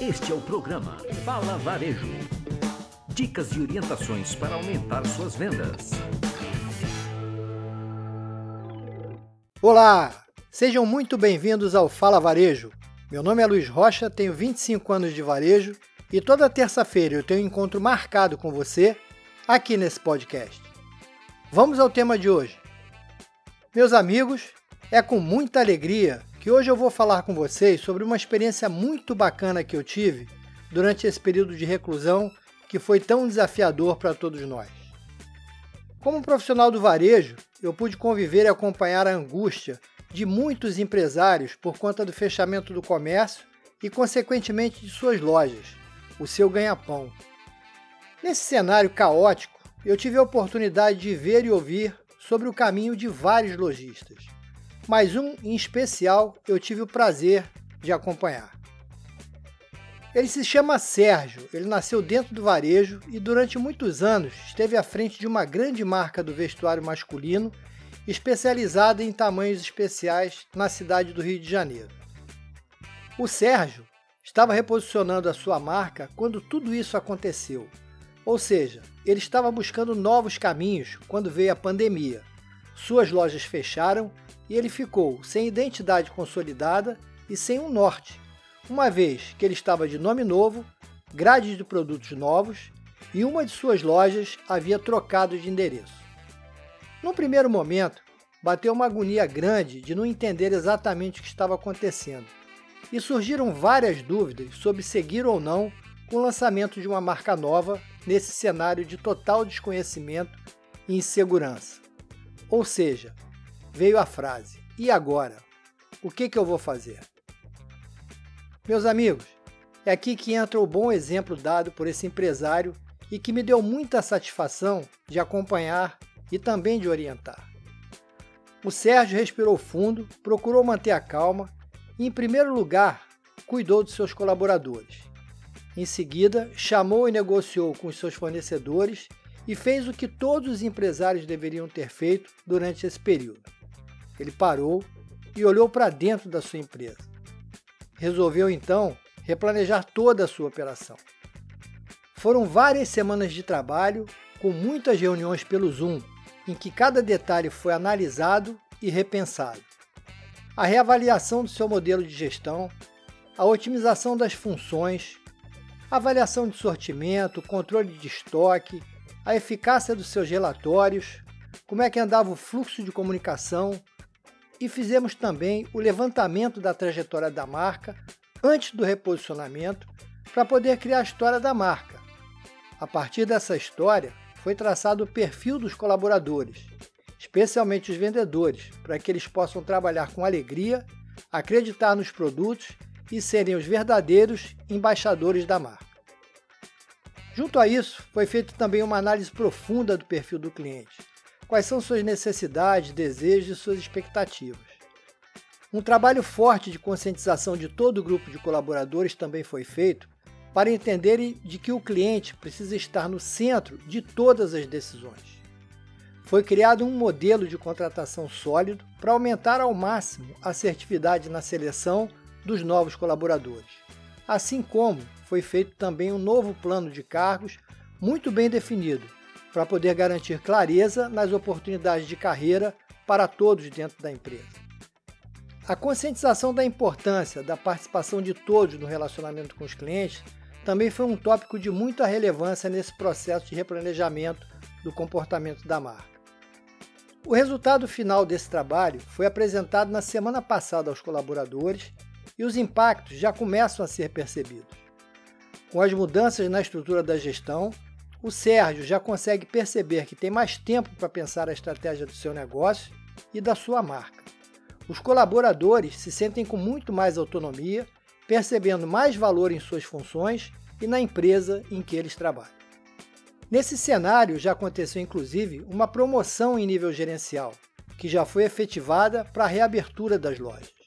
Este é o programa Fala Varejo. Dicas e orientações para aumentar suas vendas. Olá! Sejam muito bem-vindos ao Fala Varejo. Meu nome é Luiz Rocha, tenho 25 anos de varejo e toda terça-feira eu tenho um encontro marcado com você aqui nesse podcast. Vamos ao tema de hoje. Meus amigos, é com muita alegria que hoje eu vou falar com vocês sobre uma experiência muito bacana que eu tive durante esse período de reclusão que foi tão desafiador para todos nós. Como profissional do varejo, eu pude conviver e acompanhar a angústia de muitos empresários por conta do fechamento do comércio e, consequentemente, de suas lojas, o seu ganha-pão. Nesse cenário caótico, eu tive a oportunidade de ver e ouvir sobre o caminho de vários lojistas mas um em especial eu tive o prazer de acompanhar. Ele se chama Sérgio, ele nasceu dentro do varejo e durante muitos anos esteve à frente de uma grande marca do vestuário masculino especializada em tamanhos especiais na cidade do Rio de Janeiro. O Sérgio estava reposicionando a sua marca quando tudo isso aconteceu, ou seja, ele estava buscando novos caminhos quando veio a pandemia. Suas lojas fecharam e ele ficou sem identidade consolidada e sem um norte, uma vez que ele estava de nome novo, grade de produtos novos e uma de suas lojas havia trocado de endereço. Num primeiro momento, bateu uma agonia grande de não entender exatamente o que estava acontecendo, e surgiram várias dúvidas sobre seguir ou não com o lançamento de uma marca nova nesse cenário de total desconhecimento e insegurança. Ou seja, veio a frase: E agora? O que, que eu vou fazer? Meus amigos, é aqui que entra o bom exemplo dado por esse empresário e que me deu muita satisfação de acompanhar e também de orientar. O Sérgio respirou fundo, procurou manter a calma e, em primeiro lugar, cuidou de seus colaboradores. Em seguida, chamou e negociou com os seus fornecedores e fez o que todos os empresários deveriam ter feito durante esse período ele parou e olhou para dentro da sua empresa. Resolveu então replanejar toda a sua operação. Foram várias semanas de trabalho, com muitas reuniões pelo Zoom, em que cada detalhe foi analisado e repensado. A reavaliação do seu modelo de gestão, a otimização das funções, avaliação de sortimento, controle de estoque, a eficácia dos seus relatórios, como é que andava o fluxo de comunicação, e fizemos também o levantamento da trajetória da marca antes do reposicionamento para poder criar a história da marca. A partir dessa história, foi traçado o perfil dos colaboradores, especialmente os vendedores, para que eles possam trabalhar com alegria, acreditar nos produtos e serem os verdadeiros embaixadores da marca. Junto a isso, foi feita também uma análise profunda do perfil do cliente, quais são suas necessidades, desejos e suas expectativas. Um trabalho forte de conscientização de todo o grupo de colaboradores também foi feito para entenderem de que o cliente precisa estar no centro de todas as decisões. Foi criado um modelo de contratação sólido para aumentar ao máximo a assertividade na seleção dos novos colaboradores, assim como foi feito também um novo plano de cargos muito bem definido, para poder garantir clareza nas oportunidades de carreira para todos dentro da empresa. A conscientização da importância da participação de todos no relacionamento com os clientes também foi um tópico de muita relevância nesse processo de replanejamento do comportamento da marca. O resultado final desse trabalho foi apresentado na semana passada aos colaboradores e os impactos já começam a ser percebidos. Com as mudanças na estrutura da gestão, o Sérgio já consegue perceber que tem mais tempo para pensar a estratégia do seu negócio e da sua marca. Os colaboradores se sentem com muito mais autonomia, percebendo mais valor em suas funções e na empresa em que eles trabalham. Nesse cenário já aconteceu inclusive uma promoção em nível gerencial, que já foi efetivada para a reabertura das lojas.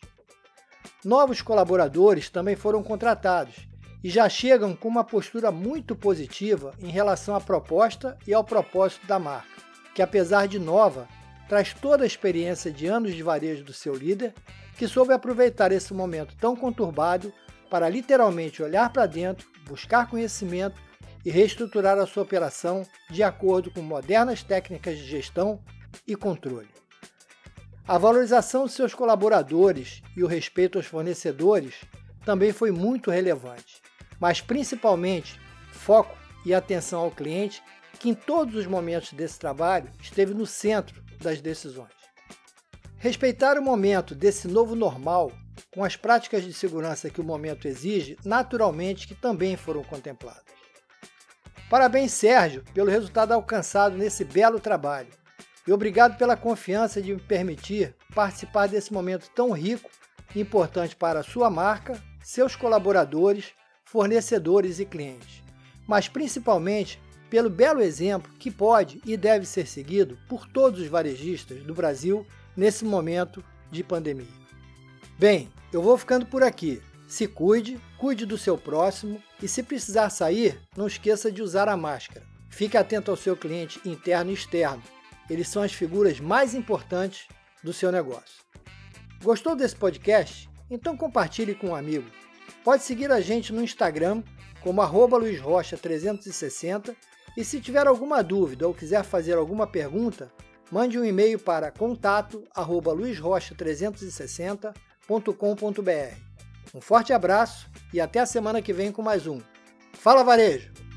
Novos colaboradores também foram contratados e já chegam com uma postura muito positiva em relação à proposta e ao propósito da marca, que apesar de nova, traz toda a experiência de anos de varejo do seu líder, que soube aproveitar esse momento tão conturbado para literalmente olhar para dentro, buscar conhecimento e reestruturar a sua operação de acordo com modernas técnicas de gestão e controle. A valorização de seus colaboradores e o respeito aos fornecedores também foi muito relevante, mas principalmente foco e atenção ao cliente, que em todos os momentos desse trabalho esteve no centro das decisões. Respeitar o momento desse novo normal com as práticas de segurança que o momento exige, naturalmente que também foram contempladas. Parabéns, Sérgio, pelo resultado alcançado nesse belo trabalho. E obrigado pela confiança de me permitir participar desse momento tão rico e importante para a sua marca, seus colaboradores, fornecedores e clientes. Mas principalmente pelo belo exemplo que pode e deve ser seguido por todos os varejistas do Brasil nesse momento de pandemia. Bem, eu vou ficando por aqui. Se cuide, cuide do seu próximo e se precisar sair, não esqueça de usar a máscara. Fique atento ao seu cliente interno e externo. Eles são as figuras mais importantes do seu negócio. Gostou desse podcast? Então compartilhe com um amigo. Pode seguir a gente no Instagram como luizrocha360 e se tiver alguma dúvida ou quiser fazer alguma pergunta, mande um e-mail para contato luizrocha360 um forte abraço e até a semana que vem com mais um. Fala Varejo!